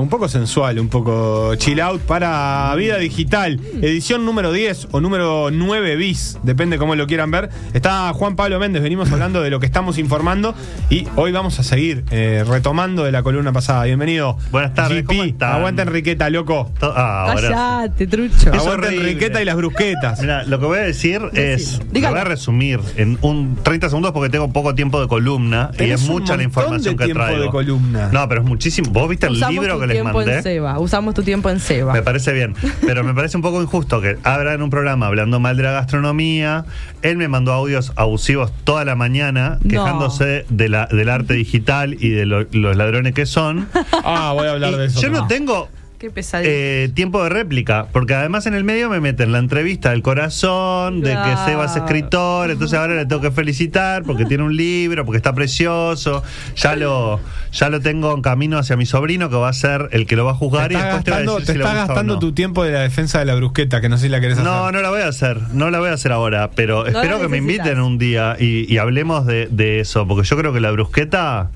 Un poco sensual, un poco chill out para Vida Digital, edición número 10 o número 9 bis, depende cómo lo quieran ver. Está Juan Pablo Méndez, venimos hablando de lo que estamos informando y hoy vamos a seguir eh, retomando de la columna pasada. Bienvenido. Buenas tardes, GP. ¿cómo están? Aguanta Enriqueta, loco. Ah. Callate, trucho. Es Aguanta. Enriqueta y las brusquetas. Mira, lo que voy a decir es. Lo voy a resumir en un 30 segundos porque tengo poco tiempo de columna y es un mucha la información de que tiempo traigo. de columna. No, pero es muchísimo. ¿Vos viste el Usamos libro que les tiempo en? Seba. Usamos tu tiempo en Seba. Me parece bien, pero me parece un poco injusto que abran un programa hablando mal de la gastronomía. Él me mandó audios abusivos toda la mañana, No. quejándose de la, del arte digital y de lo- los ladrones que son. Ah, voy a hablar Y de eso. yo no tengo Qué pesadilla. eh, tiempo de réplica, porque además en el medio me meten la entrevista del corazón, de que Claro. Seba es escritor, entonces ahora le tengo que felicitar porque tiene un libro, porque está precioso, ya lo, ya lo tengo en camino hacia mi sobrino que va a ser el que lo va a Te juzgar y después te va a decir te si le estás gusta o gastando no. tu tiempo de la defensa de la brusqueta, que no sé si la querés hacer. No, no la voy a hacer, no la voy a hacer ahora, pero espero que me inviten un día y, y hablemos de, de eso, porque yo creo que la brusqueta...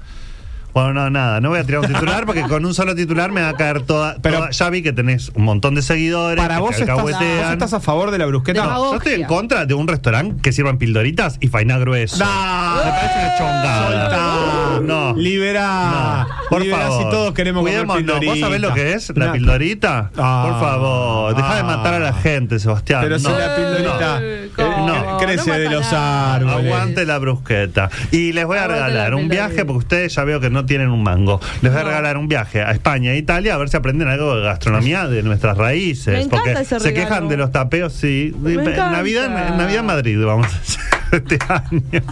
Bueno, no, nada, no voy a tirar un titular porque con un solo titular me va a caer toda... Pero- toda- ya vi que tenés un montón de seguidores. Para que vos te estás, vos estás a favor de la brusqueta. No. Yo estoy en contra de un restaurante que sirvan pildoritas y faina grueso. No. Me parece una chongada. No. Liberá. No, por Liberá favor. si todos queremos comer Cuidémonos. ¿Vos pildorita. sabés lo que es la pildorita? Ah. por favor, deja de matar a la gente, Sebastián. Pero si no. la pildorita No. eh, crece No de los árboles. Aguante la brusqueta. Y les voy a regalar la un pildorita. viaje, porque ustedes ya veo que no tienen un mango. Les voy a regalar un viaje a España e Italia a ver si aprenden algo de gastronomía de nuestras raíces. Me encanta porque se regalo. quejan de los tapeos, sí. Me encanta. Navidad, en Navidad en Madrid vamos a hacer este año.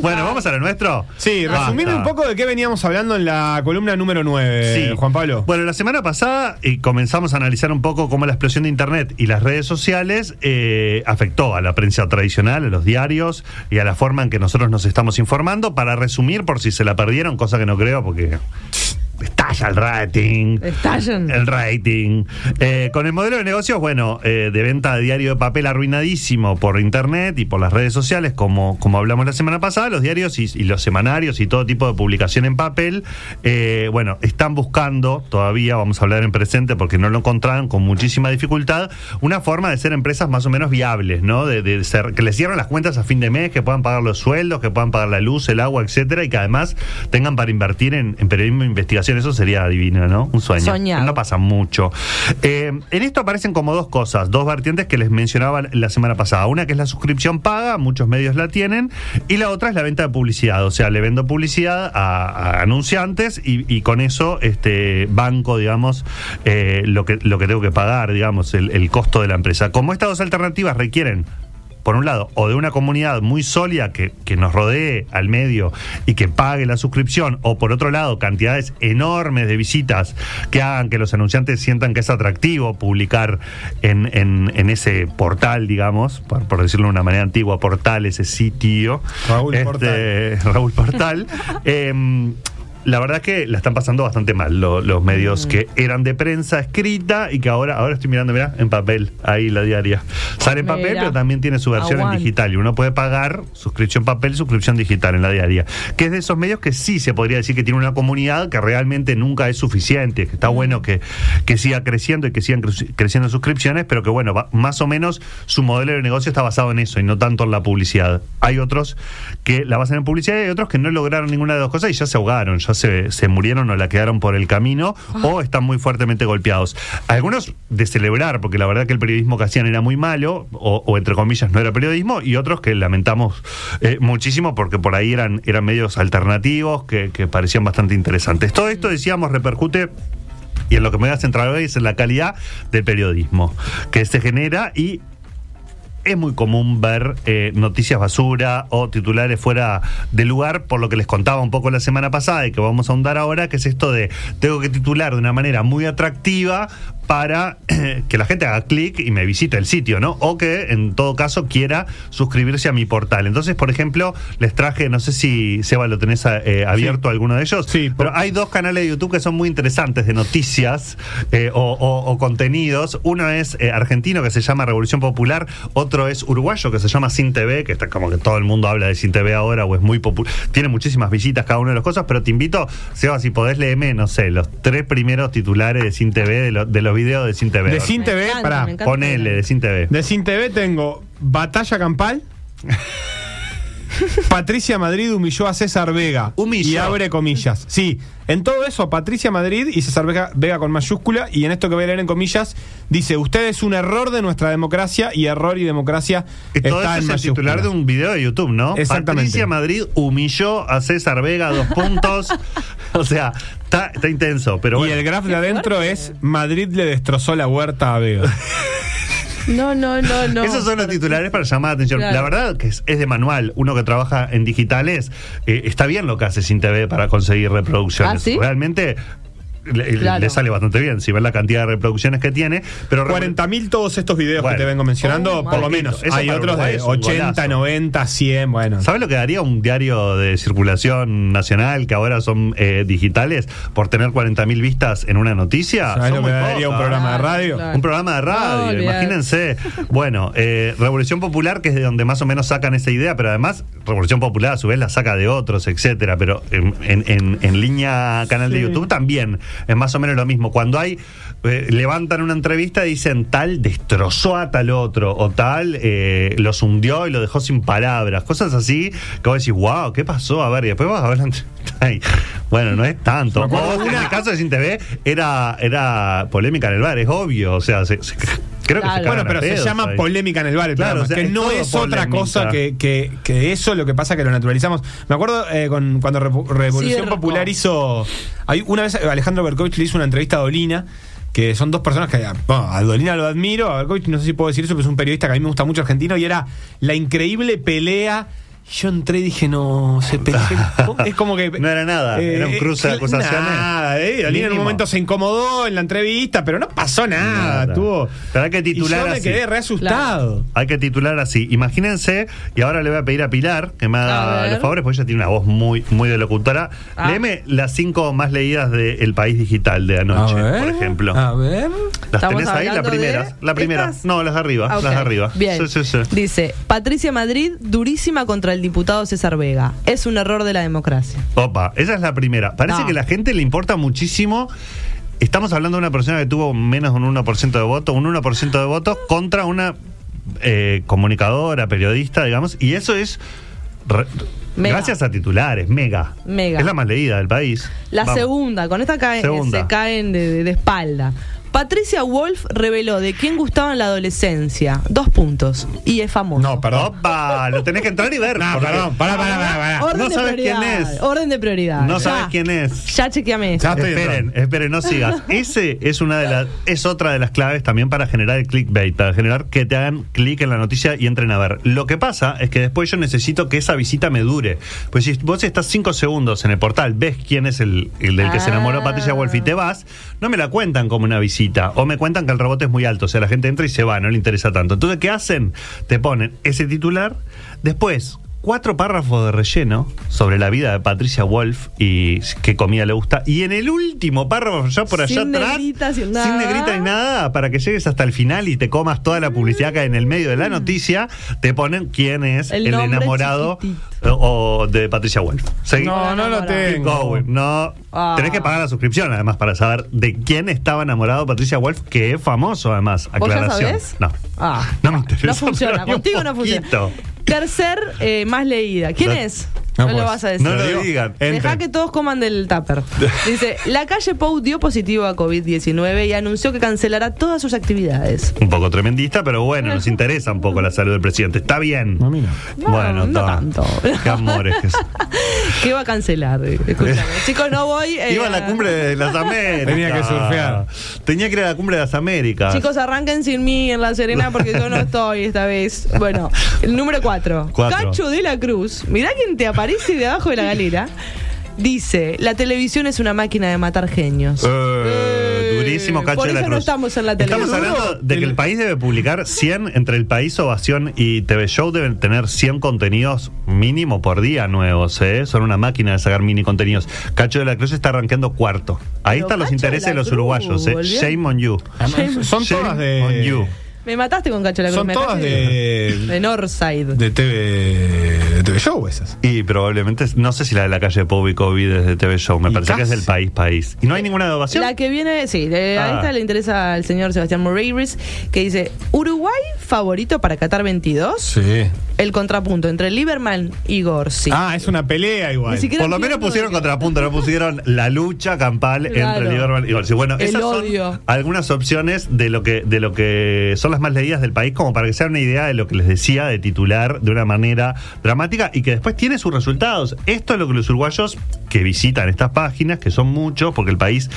Bueno, vamos a lo nuestro. Sí, Basta. resumime un poco de qué veníamos hablando en la columna número 9, Juan Pablo. Bueno, la semana pasada y comenzamos a analizar un poco cómo la explosión de Internet y las redes sociales eh, afectó a la prensa tradicional, a los diarios y a la forma en que nosotros nos estamos informando. Para resumir, por si se la perdieron, cosa que no creo porque estalla el rating. Estallan. El rating. Eh, con el modelo de negocios, bueno, eh, de venta de diario de papel arruinadísimo por internet y por las redes sociales, como, como hablamos la semana pasada, los diarios y, y los semanarios y todo tipo de publicación en papel, eh, bueno, están buscando todavía, vamos a hablar en presente porque no lo encontraron con muchísima dificultad, una forma de ser empresas más o menos viables, ¿no? De, de ser, que les cierren las cuentas a fin de mes, que puedan pagar los sueldos, que puedan pagar la luz, el agua, etcétera, y que además tengan para invertir en, en periodismo de investigación. Eso sería divino, ¿no? Un sueño. Soñado. No pasa mucho. Eh, en esto aparecen como dos cosas, dos vertientes que les mencionaba la semana pasada. Una que es la suscripción paga, muchos medios la tienen, y la otra es la venta de publicidad. O sea, le vendo publicidad a, a anunciantes y, y con eso este banco, digamos, eh, lo, que, lo que tengo que pagar, digamos, el, el costo de la empresa. Como estas dos alternativas requieren por un lado, o de una comunidad muy sólida que, que nos rodee al medio y que pague la suscripción, o por otro lado, cantidades enormes de visitas que hagan que los anunciantes sientan que es atractivo publicar en, en- en ese portal, digamos, por, por decirlo de una manera antigua, portal, ese sitio. Raúl Este, Portal. Raúl Portal. Em, la verdad es que la están pasando bastante mal lo- los medios que eran de prensa escrita y que ahora, ahora estoy mirando, mirá, en papel, ahí la diaria. Sale en papel, pero también tiene su versión Aguante. en digital y uno puede pagar suscripción papel y suscripción digital en la diaria. Que es de esos medios que sí se podría decir que tiene una comunidad que realmente nunca es suficiente, que está bueno que, que siga creciendo y que sigan cre- creciendo suscripciones, pero que bueno, va- más o menos su modelo de negocio está basado en eso y no tanto en la publicidad. Hay otros que la basan en publicidad y hay otros que no lograron ninguna de las dos cosas y ya se ahogaron, ya se, se murieron o la quedaron por el camino o están muy fuertemente golpeados. Algunos de celebrar, porque la verdad que el periodismo que hacían era muy malo, o, o entre comillas no era periodismo, y otros que lamentamos eh, muchísimo porque por ahí eran, eran medios alternativos que, que parecían bastante interesantes. Todo esto, decíamos, repercute y en lo que me voy a centrar hoy es en la calidad del periodismo que se genera y es muy común ver eh, noticias basura o titulares fuera de lugar, por lo que les contaba un poco la semana pasada y que vamos a ahondar ahora, que es esto de tengo que titular de una manera muy atractiva para que la gente haga clic y me visite el sitio, ¿no? O que en todo caso quiera suscribirse a mi portal. Entonces, por ejemplo, les traje, no sé si Seba lo tenés eh, abierto alguno de ellos, Sí, pero hay dos canales de YouTube que son muy interesantes de noticias eh, o, o- o contenidos. Uno es eh, argentino que se llama Revolución Popular, otro es uruguayo que se llama Sin TV, que está como que todo el mundo habla de Sin TV ahora o es muy popular. Tiene muchísimas visitas cada una de las cosas, pero te invito, Seba, si podés leerme, no sé, los tres primeros titulares de Sin TV, de, lo- de los videos de Sin TV. De Sin TV, pará. Ponele, de Sin TV. De Sin TV tengo Batalla Campal. Patricia Madrid humilló a César Vega. Humilló. Y abre comillas. Sí, en todo eso, Patricia Madrid y César Vega, Vega con mayúscula. Y en esto que voy a leer en comillas, dice: Usted es un error de nuestra democracia y error y democracia Y todo está esto en es el titular de un video de YouTube, ¿no? Exactamente. Patricia Madrid humilló a César Vega, dos puntos. o sea, está, está intenso, pero Y el graph de adentro es: Madrid le destrozó la huerta a Vega. No, no, no, no. Esos son los titulares para llamar la atención. Claro. La verdad que es, es de manual. Uno que trabaja en digitales, eh, está bien lo que hace sin TV para conseguir reproducciones. ¿Ah, sí? Realmente le, le- Claro. le sale bastante bien si ven la cantidad de reproducciones que tiene. Pero 40.000 todos estos videos Bueno. que te vengo mencionando, Oh, por lo menos. Eso Hay otros Uruguay de es un 80, golazo. 90, 100, bueno. ¿Sabes lo que daría un diario de circulación nacional que ahora son eh, digitales por tener 40.000 vistas en una noticia? ¿Sabes Son lo que muy daría un programa de radio? Claro. Un programa de radio, No, imagínense. Bueno, eh, Revolución Popular, que es de donde más o menos sacan esa idea, pero además Revolución Popular a su vez la saca de otros, etcétera. Pero en, en- en- en línea canal de. YouTube también es más o menos lo mismo. Cuando hay eh, levantan una entrevista y dicen tal destrozó a tal otro, o tal eh, los hundió y lo dejó sin palabras, cosas así que vos decís, wow, ¿qué pasó? A ver, y después vas a ver la entrevista y, bueno, no es tanto. O, en el caso de Sin TV era, era polémica en el bar, es obvio, o sea, se- se- creo que se Claro. Bueno, pero se ahí. polémica en el bar. el Claro, programa, o sea, que es no es otra cosa que, que, que eso, lo que pasa que lo naturalizamos. Me acuerdo eh, con, cuando Revolución. Popular hizo. Hay, una vez Alejandro Berkovich le hizo una entrevista a Dolina. Que son dos personas que bueno, a Dolina lo admiro, a Berkovich no sé si puedo decir eso, pero es un periodista que a mí me gusta mucho argentino y era la increíble pelea. Yo entré y dije, no, se. Es como que. No era nada, era un cruce de eh, acusaciones. Nada, eh, Dolina en un momento se incomodó en la entrevista, pero no pasó nada. Nada. Tuvo. Pero hay que titular y yo me así. quedé re asustado. Hay que titular así. Imagínense, y ahora le voy a pedir a Pilar que me haga los favores, porque ella tiene una voz muy, muy de locutora. Ah. Léeme las cinco más leídas de El País Digital de anoche, por ejemplo. A ver. ¿Las Estamos tenés ahí? La primera. de La primera. estas. No, las de arriba. Las de arriba. Bien. Sí, sí, sí. Dice, Patricia Madrid, durísima contra el diputado César Vega. Es un error de la democracia. Opa, esa es la primera. Parece No. que a la gente le importa muchísimo. Estamos hablando de una persona que tuvo menos de un 1% de votos, un 1% de votos contra una eh, comunicadora, periodista, digamos, y eso es re- gracias a titulares, mega. Mega. Es la más leída del país. La Vamos. segunda, con esta cae- Segunda. se caen de, de- de espalda. Patricia Wolf reveló de quién gustaba en la adolescencia. Dos puntos. Y es famoso. No, perdón. Opa, lo tenés que entrar y ver. No, porque perdón, pará, pará, pará, pará. Orden no de sabes quién prioridad. es. Orden de prioridad. No Ya. sabes quién es. Ya chequeame. Ya estoy esperen, entrando. esperen, no sigas. Ese es una de las, es otra de las claves también para generar el clickbait, para generar que te hagan clic en la noticia y entren a ver. Lo que pasa es que después yo necesito que esa visita me dure. Pues si vos estás cinco segundos en el portal, ves quién es el, el del que se enamoró. Patricia Wolf y te vas, no me la cuentan como una visita. O me cuentan que el rebote es muy alto. O sea, la gente entra y se va, no le interesa tanto. Entonces, ¿qué hacen? Te ponen ese titular, después cuatro párrafos de relleno sobre la vida de Patricia Wolf y qué comida le gusta. Y en el último párrafo, ya por allá Sin atrás, negrita, sin negrita ni nada, para que llegues hasta el final y te comas toda la publicidad que hay en el medio de la noticia, te ponen quién es El enamorado chiquitito. O, o de Patricia Wolf. No, no lo tengo. No, Ah. tenés que pagar la suscripción además para saber de quién estaba enamorado Patricia Wolf, que es famoso además. ¿Vos ya Aclaración. sabés? No. Ah, No me interesa. no funciona, contigo no funciona. Tercer eh, más leída. ¿Quién es? No, No, lo vas a decir. No lo digo. digan. Deja que todos coman del tupper. Dice, la calle Pou dio positivo a COVID-19 y anunció que cancelará todas sus actividades. Un poco tremendista, pero bueno, nos interesa un poco la salud del presidente. Está bien. No, mira. No, bueno, no está. tanto. Qué amores. ¿Qué va a cancelar? Escúchame. Chicos, no voy. eh, Iba a la cumbre de las Américas. Tenía que surfear. Tenía que ir a la cumbre de las Américas. Chicos, arranquen sin mí en La Serena porque yo no estoy esta vez. Bueno, el número 4. Cuatro. Cacho de la Cruz. Mirá quién te aparece de abajo de la galera. Dice, la televisión es una máquina de matar genios. Eh, durísimo Cacho Por de la eso Cruz. no estamos en la Estamos televisión. hablando de que el país debe publicar 100, entre el país, Ovación y TV Show deben tener 100 contenidos mínimo por día nuevos, ¿eh? Son una máquina de sacar mini contenidos. Cacho de la Cruz está arranqueando cuarto. Ahí Pero están los Cacho de intereses de los Cruz, uruguayos, ¿eh? Shame on you. Además, son Shame todas on you. Me mataste con Cacho de la Cruz. Son todas de. De Northside. De TV. De TV Show esas. Y probablemente, no sé si la de la calle Pau y COVID es de TV Show, me Y parece que es del país, país. ¿Y no hay ninguna de ovación? La que viene, sí, de- a Ah. esta le interesa al señor Sebastián Moreiris, que dice, Uruguay favorito para Qatar 22, Sí. El contrapunto entre Lieberman y Gorsi. Ah, es una pelea igual. Por lo menos pusieron de contrapunto, no pusieron la lucha campal Claro. entre Lieberman y Gorsi. Bueno, El esas odio. son algunas opciones de lo que de lo que son las más leídas del país, como para que se hagan una idea de lo que les decía de titular de una manera dramática y que después tiene sus resultados. Esto es lo que los uruguayos que visitan estas páginas, que son muchos, porque el país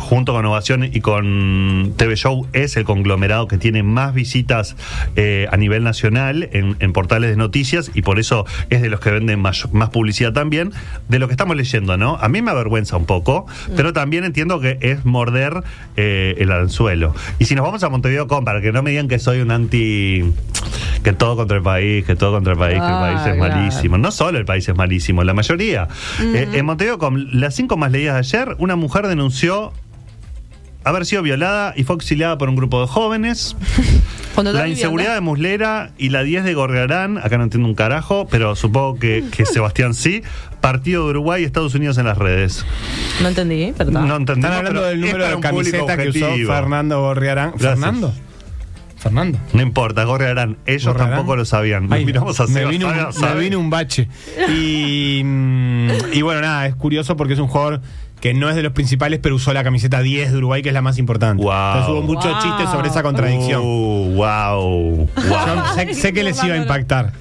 junto con Ovación y con TV Show, es el conglomerado que tiene más visitas eh, a nivel nacional en, en portales de noticias y por eso es de los que venden más, más publicidad también, de lo que estamos leyendo, ¿no? A mí me avergüenza un poco, pero también entiendo que es morder eh, el anzuelo. Y si nos vamos a Montevideo Com, para que no me digan que soy un anti... que todo contra el país, que todo contra el país, que el país es claro. malísimo. No solo el país es malísimo, la mayoría. Eh, en Montevideo Com, las cinco más leídas de ayer, una mujer denunció haber sido violada y fue auxiliada por un grupo de jóvenes. La inseguridad de Muslera y la 10 de Gorgarán, acá no entiendo un carajo, pero supongo que, que Sebastián sí. Partido de Uruguay y Estados Unidos en las redes. No entendí, perdón. No entendimos, Están hablando pero del número de camiseta que usó. Fernando Gorriarán. Gracias. ¿Fernando? ¿Fernando? No importa, Gorgarán. Ellos Gorriarán. tampoco lo sabían. Nos Ay, miramos a me, vino un, me vino un bache. Y, mm, y bueno, nada, es curioso porque es un jugador que no es de los principales, pero usó la camiseta 10 de Uruguay, que es la más importante. Guau. Entonces hubo muchos Wow. chistes sobre esa contradicción. Uh, wow. Yo sé, sé que les iba a impactar.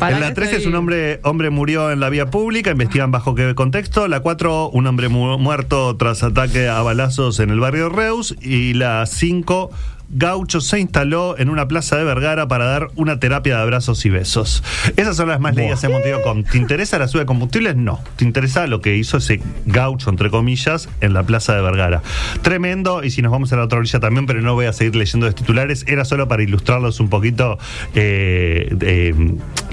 En la que 13 es un hombre, hombre murió en la vía pública, investigan bajo qué contexto. La 4, un hombre mu- muerto tras ataque a balazos en el barrio Reus. Y la 5, Gaucho se instaló en una plaza de Vergara para dar una terapia de abrazos y besos. Esas son las más leídas en Montevideo Com. ¿Te interesa la sube de combustibles? No. ¿Te interesa lo que hizo ese gaucho, entre comillas, en la plaza de Vergara? Tremendo, y si nos vamos a la otra orilla también, pero no voy a seguir leyendo los titulares, era solo para ilustrarlos un poquito eh, eh,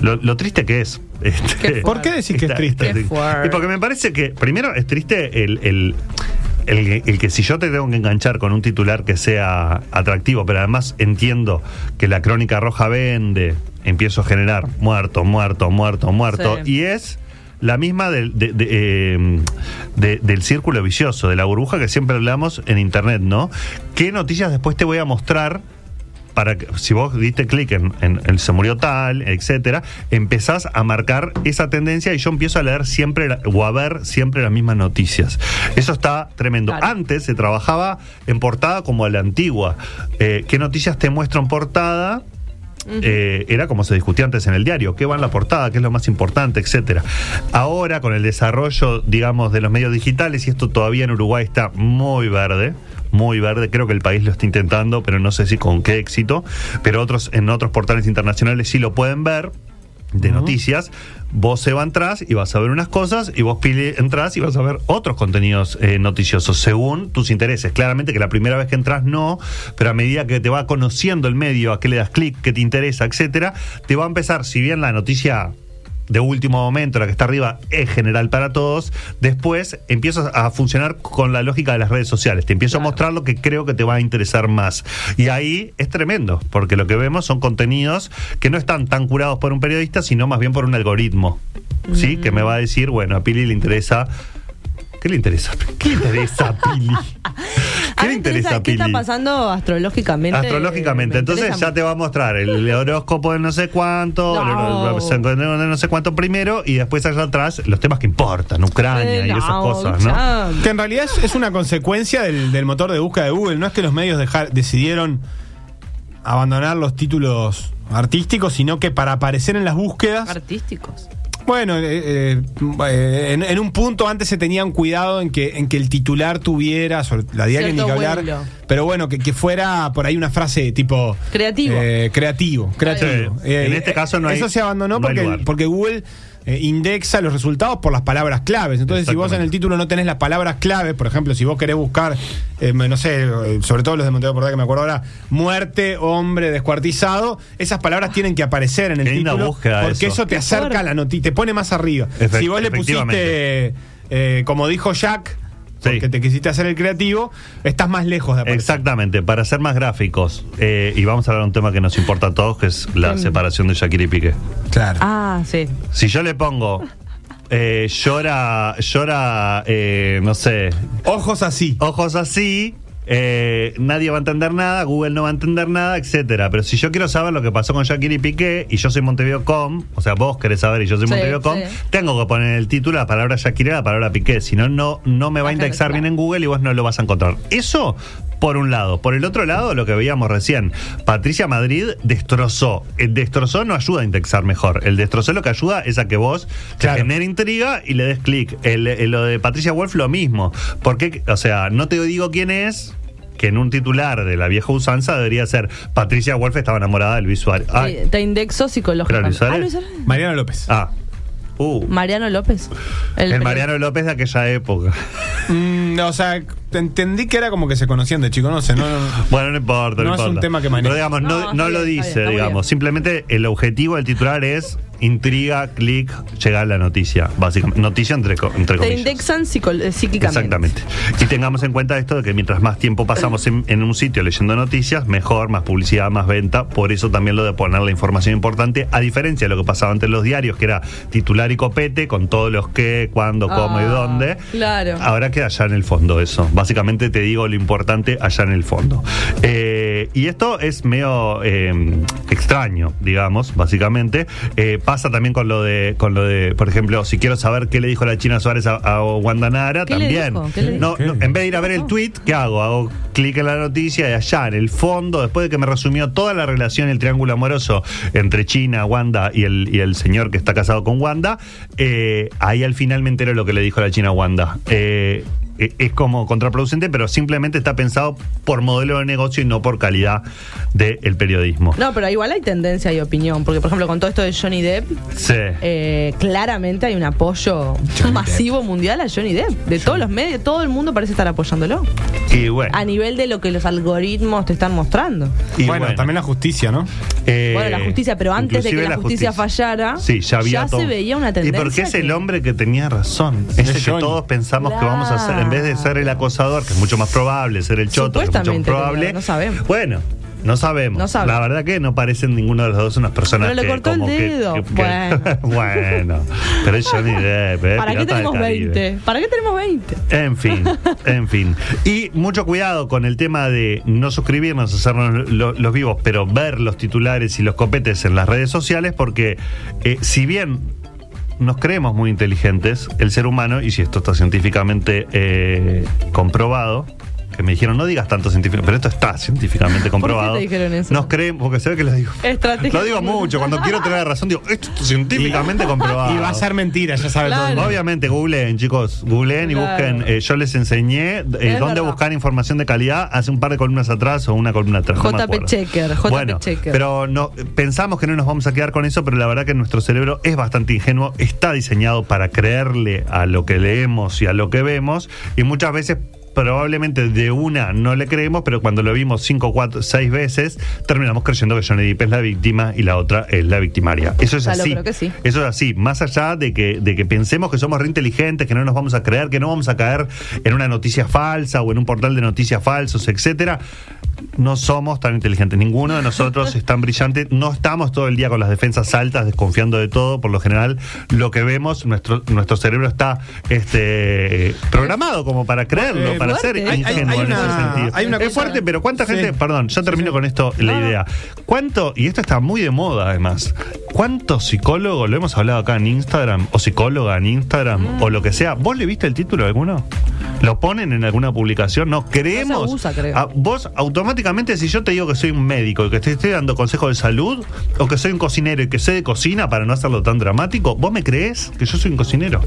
lo, lo triste que es. Este, Qué ¿Por qué decís que es triste? Qué. Y porque me parece que, primero, es triste el, el, el- el que si yo te tengo que enganchar con un titular que sea atractivo, pero además entiendo que la crónica roja vende, empiezo a generar muerto, muerto, muerto, muerto, Sí. y es la misma del, de- de, eh, de- del círculo vicioso, de la burbuja que siempre hablamos en Internet, ¿no? ¿Qué noticias después te voy a mostrar? Para que si vos diste clic en, en el se murió tal, etcétera, empezás a marcar esa tendencia y yo empiezo a leer siempre la- o a ver siempre las mismas noticias. Eso está tremendo. Claro. Antes se trabajaba en portada como a la antigua. Eh, ¿Qué noticias te muestro en portada? Eh, era como se discutía antes en el diario, qué va en la portada, qué es lo más importante, etcétera. Ahora, con el desarrollo, digamos, de los medios digitales, y esto todavía en Uruguay está muy verde, muy verde, creo que el país lo está intentando, pero no sé si con qué éxito, pero otros en otros portales internacionales sí lo pueden ver. de noticias, vos Seba entrás y vas a ver unas cosas y vos Pili entrás y vas a ver otros contenidos eh, noticiosos según tus intereses. Claramente que la primera vez que entras no, pero a medida que te va conociendo el medio, a qué le das clic, qué te interesa, etcétera, te va a empezar, si bien la noticia de último momento, la que está arriba, es general para todos, después empiezas a funcionar con la lógica de las redes sociales. Te empiezo a mostrar lo que creo que te va a interesar más. Y ahí es tremendo, porque lo que vemos son contenidos que no están tan curados por un periodista, sino más bien por un algoritmo. ¿Sí? Que me va a decir, bueno, a Pili le interesa. ¿Qué le interesa? ¿Qué le interesa a Pili? ¿Qué le interesa interesa a ¿Qué está pasando astrológicamente? Astrológicamente, Me entonces interesa ya te va a mostrar el horóscopo de no sé cuánto, No. el- el- de no sé cuánto primero, y después allá atrás los temas que importan, Ucrania Eh, y esas cosas, ¿no? ya. Que en realidad es, es una consecuencia del, del motor de búsqueda de Google. No es que los medios dejar- decidieron abandonar los títulos artísticos, sino que para aparecer en las búsquedas. Artísticos. Bueno, eh, eh, eh, en, en un punto antes se tenían cuidado en que, en que el titular tuviera, sobre la diaria ni que hablar, vuelo. pero bueno, que, que fuera por ahí una frase tipo... Creativo. eh, creativo, creativo. Sí. En este caso no hay- Eso se abandonó no porque, porque Google eh, indexa los resultados por las palabras claves. Entonces, si vos en el título no tenés las palabras claves, por ejemplo, si vos querés buscar, eh, no sé, eh, sobre todo los de Montevideo por que me acuerdo ahora, muerte, hombre, descuartizado, esas palabras tienen que aparecer en el Qué título búsqueda porque eso. eso te Qué acerca a la noticia, te pone más arriba. Efect- si vos le pusiste, eh, como dijo Jack, Sí. porque te quisiste hacer el creativo, estás más lejos de aparecer. Exactamente, para ser más gráficos, eh, y vamos a hablar de un tema que nos importa a todos, que es la separación de Shakira y Piqué. Claro. Ah, sí. Si yo le pongo, eh, llora, llora, eh, no sé, Ojos así. ojos así, eh, nadie va a entender nada, Google no va a entender nada, etcétera. Pero si yo quiero saber lo que pasó con Shakira y Piqué, y yo soy Montevideo.com, o sea, vos querés saber y yo soy Sí, Montevideo.com, sí. tengo que poner en el título la palabra Shakira y la palabra Piqué. Si no, no, no me va a indexar claro. bien en Google y vos no lo vas a encontrar. Eso. Por un lado. Por el otro lado, lo que veíamos recién, Patricia Madrid destrozó. El destrozó no ayuda a indexar mejor. El destrozó lo que ayuda es a que vos te genere intriga y le des clic. El- el- lo de Patricia Wolf lo mismo. Porque, o sea, no te digo quién es, que en un titular de la vieja usanza debería ser Patricia Wolf estaba enamorada del visual. Ay, Te, te indexo psicológicamente. Luis Suárez? Ah, Luis Suárez. Mariano López. ah. Uh, Mariano López. el, Mariano López de aquella época. Mm, o sea, te entendí que era como que se conocían de chico, no sé, no, no- Bueno, no importa. No, No es un tema que maneja. Pero digamos, no, No, no está lo dice, bien, está muy digamos. bien. Simplemente el objetivo del titular es intriga, clic, llegar a la noticia. Básicamente. Noticia entre, entre Te indexan eh, psíquicamente. Exactamente. Y tengamos en cuenta esto de que mientras más tiempo pasamos en, en un sitio leyendo noticias, mejor, más publicidad, más venta. Por eso también lo de poner la información importante, a diferencia de lo que pasaba antes en los diarios, que era titular y copete, con todos los qué, cuándo, cómo y Ah, dónde. claro. Ahora queda allá en el fondo eso. Básicamente te digo lo importante allá en el fondo. Eh, y esto es medio eh, extraño, digamos, básicamente. Eh, pasa también con lo de, con lo de, por ejemplo, si quiero saber qué le dijo la China Suárez a, a Wanda Nara, ¿Qué le también. dijo? ¿Qué le dijo? No, no, en vez de ir a ver el tweet, ¿qué hago? Hago clic en la noticia y allá en el fondo, después de que me resumió toda la relación, el triángulo amoroso entre China, Wanda y el, y el señor que está casado con Wanda, eh, ahí al final me entero lo que le dijo la China a Wanda. Eh, es como contraproducente, pero simplemente está pensado por modelo de negocio y no por calidad del periodismo. No, pero igual hay tendencia y opinión. Porque, por ejemplo, con todo esto de Johnny Depp, Sí. eh, claramente hay un apoyo Johnny masivo mundial a Johnny Depp. De todos los medios, todo el mundo parece estar apoyándolo. y bueno. A nivel de lo que los algoritmos te están mostrando. y bueno, también la justicia, ¿no? Eh, Bueno, la justicia, pero antes de que la justicia fallara, sí, ya, había ya se veía una Y porque tendencia es el hombre que tenía razón. Es el que todos pensamos que vamos a hacer, en vez de ser el acosador, que es mucho más probable, ser el choto, que es mucho más probable. pero no sabemos. Bueno. No sabemos. No sabemos. La verdad que no parecen ninguno de los dos unas personas Pero le que cortó el como que- dedo. que- que- Bueno. bueno. Pero es Johnny Depp, ¿eh? ¿Para qué tenemos Caribe. 20? ¿Para qué tenemos 20? En fin, en fin. Y mucho cuidado con el tema de no suscribirnos, hacernos lo- los vivos, pero ver los titulares y los copetes en las redes sociales, porque eh, si bien nos creemos muy inteligentes, el ser humano, y si esto está científicamente eh, comprobado, que me dijeron, no digas tanto científico, pero esto está científicamente comprobado. te dijeron eso? Nos creen, porque se ve que lo digo. Estrategia. Lo digo mucho, cuando quiero tener razón, digo, esto está científicamente comprobado. Y va a ser mentira, ya sabe Claro. todo. Obviamente, googleen, chicos, googleen y Claro. busquen. eh, yo les enseñé eh, dónde verdad. buscar información de calidad hace un par de columnas atrás o una columna atrás. no JP acuerdo. Checker, JP bueno, Checker. pero no, pensamos que no nos vamos a quedar con eso, pero la verdad que nuestro cerebro es bastante ingenuo, está diseñado para creerle a lo que leemos y a lo que vemos, y muchas veces probablemente de una no le creemos, pero cuando lo vimos cinco, cuatro, seis veces, terminamos creyendo que Johnny Depp es la víctima y la otra es la victimaria. Eso es Ya lo así. creo que sí. Eso es así. Más allá de que, de que pensemos que somos re inteligentes, que no nos vamos a creer, que no vamos a caer en una noticia falsa o en un portal de noticias falsos, etcétera. No somos tan inteligentes. Ninguno de nosotros es tan brillante. No estamos todo el día con las defensas altas, desconfiando de todo. Por lo general, lo que vemos, nuestro, nuestro cerebro está este, programado como para creerlo, Eh, para ser fuerte. Hay- hay- ingenuo hay en ese sentido. hay una es cosa- fuerte, pero ¿cuánta Sí. gente, perdón, yo termino con esto, la idea. ¿Cuánto, y esto está muy de moda además, cuántos psicólogos, lo hemos hablado acá en Instagram, o psicóloga en Instagram, Mm. o lo que sea, ¿vos le viste el título a alguno? ¿Lo ponen en alguna publicación? ¿No creemos? No se usa, creo. Ah, vos automáticamente, si yo te digo que soy un médico y que te estoy dando consejos de salud, o que soy un cocinero y que sé de cocina para no hacerlo tan dramático, ¿vos me crees que yo soy un cocinero?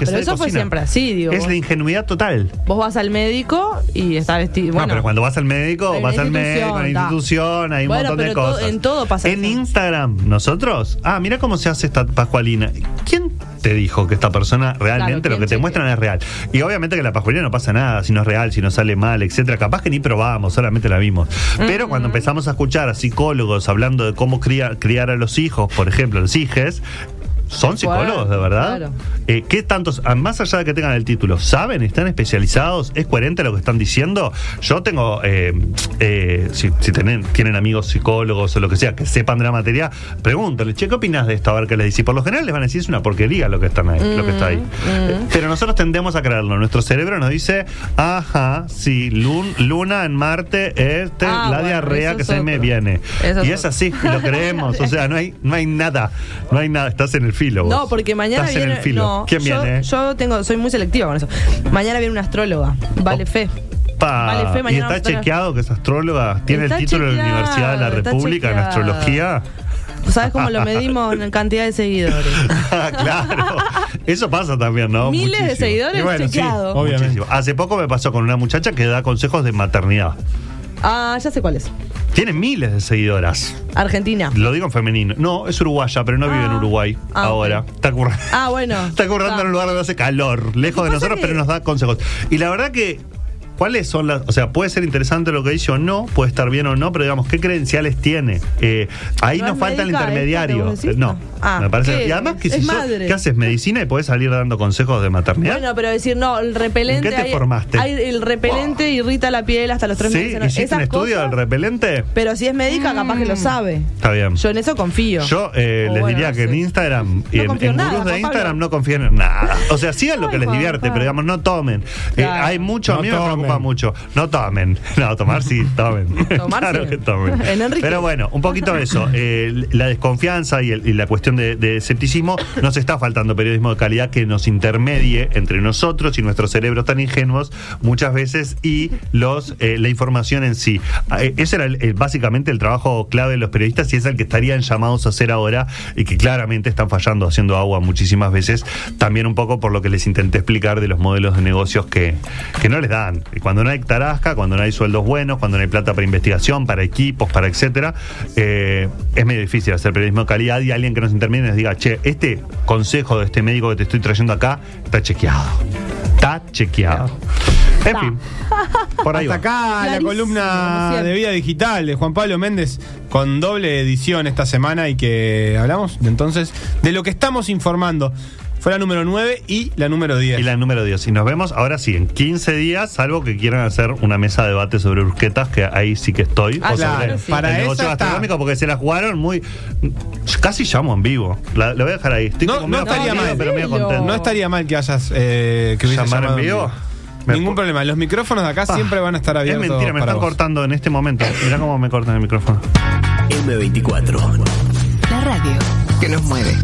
Pero eso fue siempre así, digo. Es vos, la ingenuidad total. vos vas al médico y está vestido. Bueno, no, pero cuando vas al médico, vas al médico, a la institución, hay un Bueno, montón de todo- cosas. en todo pasa En eso. Instagram, nosotros, ah, mira cómo se hace esta Pascualina. ¿Quién te dijo que esta persona realmente Claro, lo que te ¿quién muestran es real? Y obviamente que la Pascualina no pasa nada, si no es real, si no sale mal, etcétera. Capaz que ni probamos, solamente la vimos. Pero cuando empezamos a escuchar a psicólogos hablando de cómo criar, criar a los hijos, por ejemplo, los hijes, son psicólogos, de verdad. claro. Eh, ¿Qué tantos, ah, más allá de que tengan el título, saben? ¿Están especializados? ¿Es coherente lo que están diciendo? Yo tengo, eh, eh, si, si tienen, tienen amigos psicólogos o lo que sea, que sepan de la materia, pregúntale, che, ¿qué opinas de esto? A ver qué les dice. Por lo general les van a decir, es una porquería lo que, están ahí, lo que está ahí. Eh, Pero nosotros tendemos a creerlo. Nuestro cerebro nos dice, ajá, sí, lun- Luna en Marte es te- Ah, la bueno, diarrea que se me viene. Eso y es así, y lo creemos. O sea, no hay, no hay nada. No hay nada. Estás en el filo. No, porque mañana Estás viene. en el filo. no, ¿Quién yo, viene? Yo tengo, soy muy selectiva con eso. Mañana viene una astróloga. Vale Oh. fe. Vale, fe, y mañana está chequeado que es astróloga, tiene Está el título de la Universidad de la República en astrología. ¿Sabes cómo lo medimos en cantidad de seguidores? claro, eso pasa también, ¿no? Miles de seguidores bueno, sí. Obviamente. Muchísimo. Hace poco me pasó con una muchacha que da consejos de maternidad. ah, ya sé cuál es. Tiene miles de seguidoras. Argentina. Lo digo en femenino. No, es uruguaya, pero no vive en Ah. Uruguay Ah, ahora. ok. Está currando. Ah, bueno. Está currando Ah. en un lugar donde hace calor, lejos de nosotros, que- pero nos da consejos. Y la verdad que, ¿cuáles son las.? O sea, puede ser interesante lo que dice o no, puede estar bien o no, pero digamos, ¿qué credenciales tiene? Eh, ahí ¿No nos falta el esta intermediario. No, Ah, me parece. ¿qué? Y además, que Es si sos-. ¿qué haces? ¿Medicina y podés salir dando consejos de maternidad? Bueno, pero decir, no, el repelente. ¿En qué te hay- formaste? hay- el repelente irrita la piel hasta los tres ¿Sí? meses. ¿no? ¿Hiciste Esas un estudio del repelente? Pero si es médica, capaz que lo sabe. Está bien. Yo en eso confío. Yo eh, les bueno, diría no que en. Instagram y No en, en en nada, gurús de Instagram Pablo. no confíen en nada. O sea, sigan lo que les divierte, pero digamos, no tomen. Eh, hay mucho, a No mí me preocupa mucho. No tomen. No, tomar sí, tomen. Tomar claro sí. que tomen. Pero bueno, un poquito eso. eh, la desconfianza y, el- y la cuestión de, de escepticismo, nos está faltando periodismo de calidad que nos intermedie entre nosotros y nuestros cerebros tan ingenuos muchas veces y los eh, la información en sí. Eh, ese era el- el- básicamente el trabajo clave de los periodistas y es el que estarían llamados a hacer ahora y que claramente están fallando haciendo agua muchísimas veces. También un poco por lo que les intenté explicar de los modelos de negocios que, que no les dan. Y Cuando no hay tarasca, cuando no hay sueldos buenos, cuando no hay plata para investigación, para equipos, para etcétera, eh, es medio difícil hacer periodismo de calidad y alguien que nos interviene nos diga, che, este consejo de este médico que te estoy trayendo acá está chequeado. Está chequeado. En fin. Por ahí Hasta va. acá la columna de vida digital de Juan Pablo Méndez con doble edición esta semana y que hablamos de entonces de lo que estamos informando. Fue la número 9 y la número 10. Y la número 10. Y nos vemos ahora sí, en 15 días, salvo que quieran hacer una mesa de debate sobre brusquetas, que ahí sí que estoy. Ah, o claro, sobre sí. para el negocio está. gastronómico, porque se la jugaron muy. Casi llamo en vivo. La, la voy a dejar ahí. Estoy No- estaría mal. pero medio ¿En contento. No estaría mal que hayas eh, que hubieses ¿Llamar en vivo? Me Ningún problema. Los micrófonos de acá Pa, siempre van a estar abiertos. Es mentira, me están vos. cortando en este momento. Mirá cómo me cortan el micrófono. M24. La radio que nos mueve.